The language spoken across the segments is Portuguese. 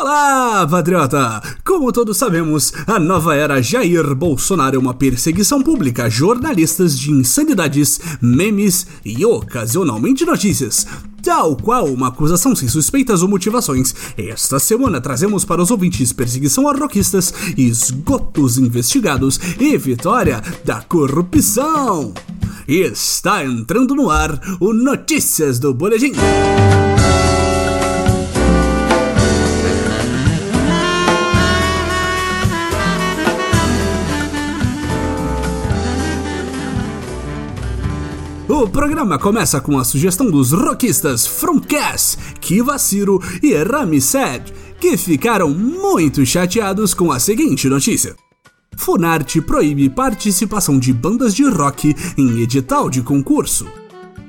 Olá, patriota! Como todos sabemos, a nova era Jair Bolsonaro é uma perseguição pública a jornalistas de insanidades, memes e ocasionalmente notícias. Tal qual uma acusação sem suspeitas ou motivações, esta semana trazemos para os ouvintes perseguição a roquistas, esgotos investigados e vitória da corrupção. Está entrando no ar o Notícias do Boletim. O programa começa com a sugestão dos rockistas Fromcast, Kivaciro e Ramsed, que ficaram muito chateados com a seguinte notícia. Funarte proíbe participação de bandas de rock em edital de concurso.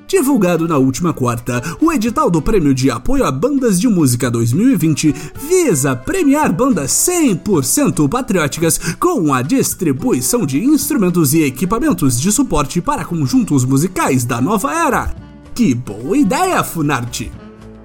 Divulgado na última quarta, o edital do Prêmio de Apoio a Bandas de Música 2020 visa premiar bandas 100% patrióticas com a distribuição de instrumentos e equipamentos de suporte para conjuntos musicais da nova era. Que boa ideia, Funarte!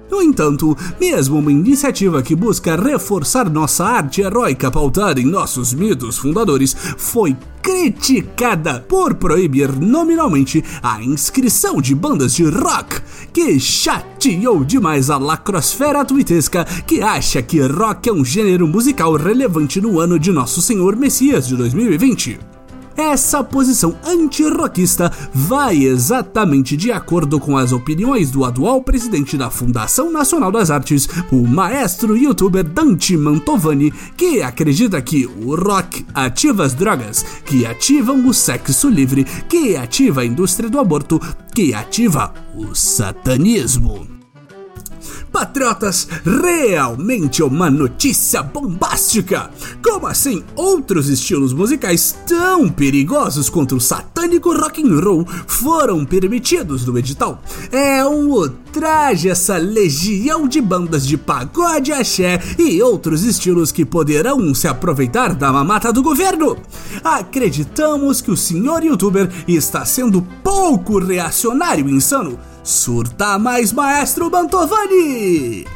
No entanto, mesmo uma iniciativa que busca reforçar nossa arte heróica pautada em nossos mitos fundadores foi criticada por proibir nominalmente a inscrição de bandas de rock, que chateou demais a lacrosfera tuitesca que acha que rock é um gênero musical relevante no ano de Nosso Senhor Messias de 2020. Essa posição antirroquista vai exatamente de acordo com as opiniões do atual presidente da Fundação Nacional das Artes, o maestro youtuber Dante Mantovani, que acredita que o rock ativa as drogas, que ativam o sexo livre, que ativa a indústria do aborto, que ativa o satanismo. Patriotas, realmente uma notícia bombástica! Como assim outros estilos musicais tão perigosos quanto o satânico rock and roll foram permitidos no edital? É um ultraje essa legião de bandas de pagode, axé e outros estilos que poderão se aproveitar da mamata do governo. Acreditamos que o senhor youtuber está sendo pouco reacionário e insano Surta mais, maestro Mantovani!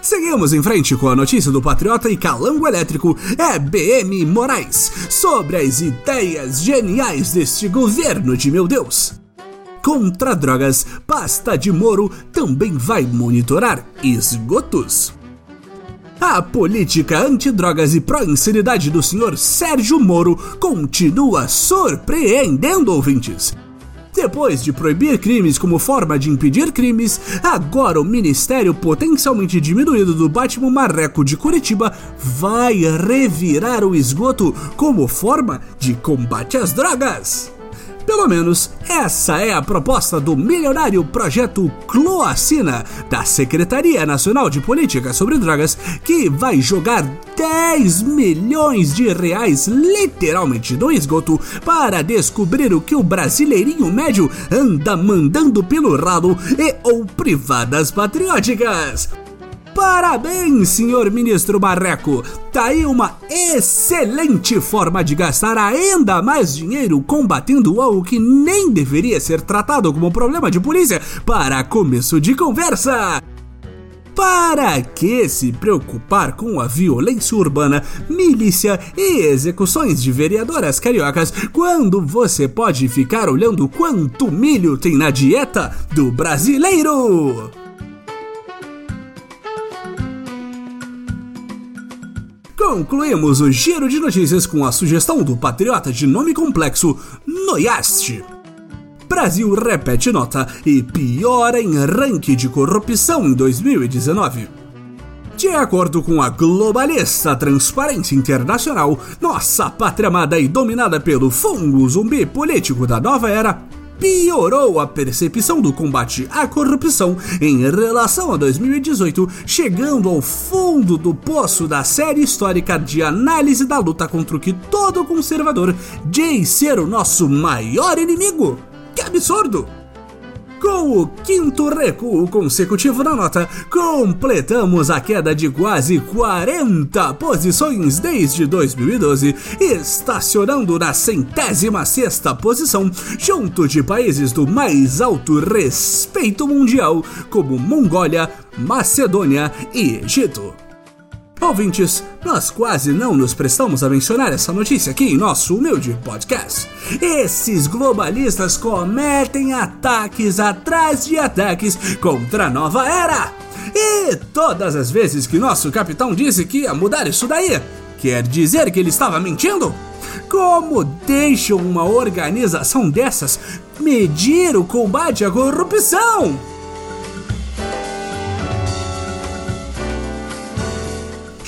Seguimos em frente com a notícia do Patriota e Calango Elétrico é BM Moraes sobre as ideias geniais deste governo de meu Deus. Contra drogas, pasta de Moro também vai monitorar esgotos. A política antidrogas e pró-insanidade do senhor Sérgio Moro continua surpreendendo ouvintes. Depois de proibir crimes como forma de impedir crimes, agora o ministério potencialmente diminuído do Batman Marreco de Curitiba vai revirar o esgoto como forma de combate às drogas. Pelo menos essa é a proposta do milionário projeto Cloacina da Secretaria Nacional de Política sobre Drogas, que vai jogar 10 milhões de reais literalmente no esgoto para descobrir o que o brasileirinho médio anda mandando pelo ralo e ou privadas patrióticas. Parabéns, senhor ministro Marreco! Tá aí uma excelente forma de gastar ainda mais dinheiro combatendo algo que nem deveria ser tratado como problema de polícia para começo de conversa! Para que se preocupar com a violência urbana, milícia e execuções de vereadoras cariocas quando você pode ficar olhando quanto milho tem na dieta do brasileiro? Concluímos o giro de notícias com a sugestão do patriota de nome complexo Noiaste. Brasil repete nota e piora em ranking de corrupção em 2019. De acordo com a globalista Transparência Internacional, nossa pátria amada e dominada pelo fungo zumbi político da nova era piorou a percepção do combate à corrupção em relação a 2018, chegando ao fundo do poço da série histórica de análise da luta contra o que todo conservador diz ser o nosso maior inimigo. Que absurdo! Com o quinto recuo consecutivo na nota, completamos a queda de quase 40 posições desde 2012, estacionando na centésima sexta posição, junto de países do mais alto respeito mundial, como Mongólia, Macedônia e Egito. Ouvintes, nós quase não nos prestamos a mencionar essa notícia aqui em nosso humilde podcast. Esses globalistas cometem ataques atrás de ataques contra a nova era. E todas as vezes que nosso capitão disse que ia mudar isso daí, quer dizer que ele estava mentindo? Como deixa uma organização dessas medir o combate à corrupção?